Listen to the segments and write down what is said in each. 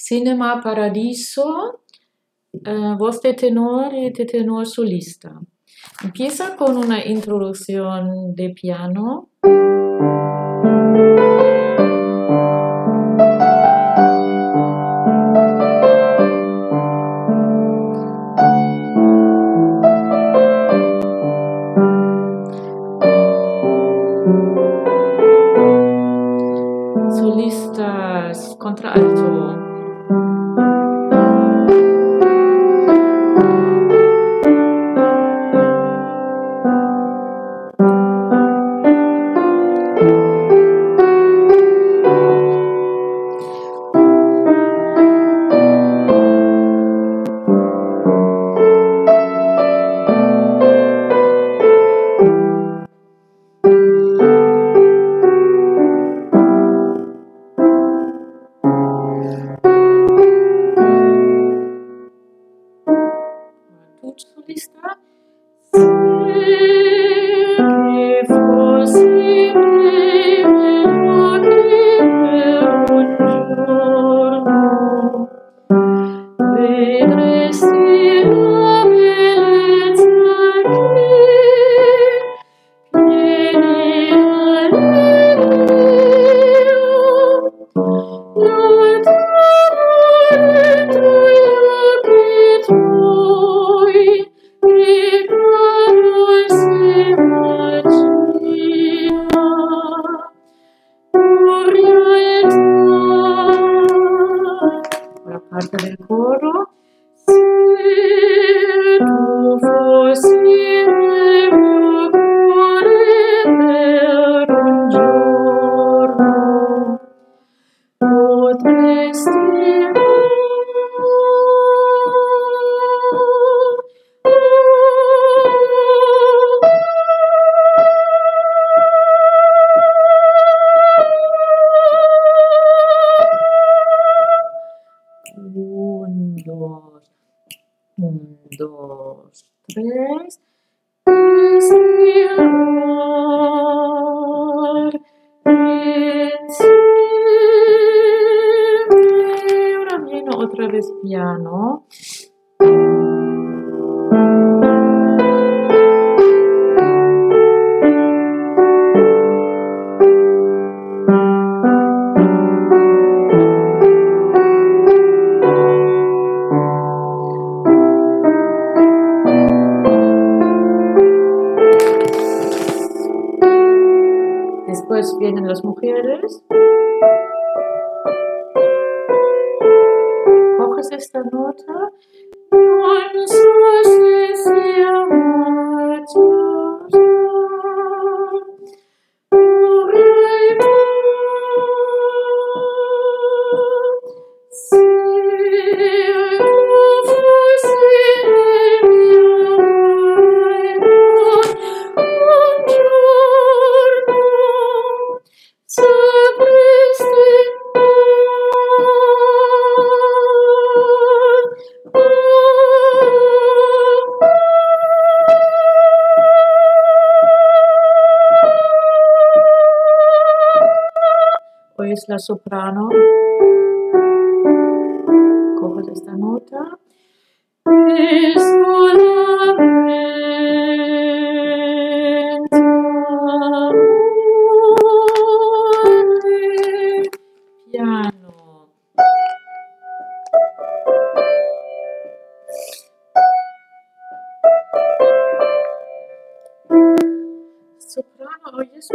Cinema Paradiso, uh, voz de tenor y de tenor solista. Empieza con una introducción de piano. Solistas contralto. alegreste. Parte del coro. Dos, un, dos, tres. Insieme. Ahora viene otra vez piano. Después vienen las mujeres. Coges esta nota. Hoy es la soprano. Coges esta nota. E solamente Oh, yes.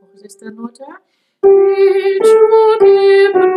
Coges esta nota. Each one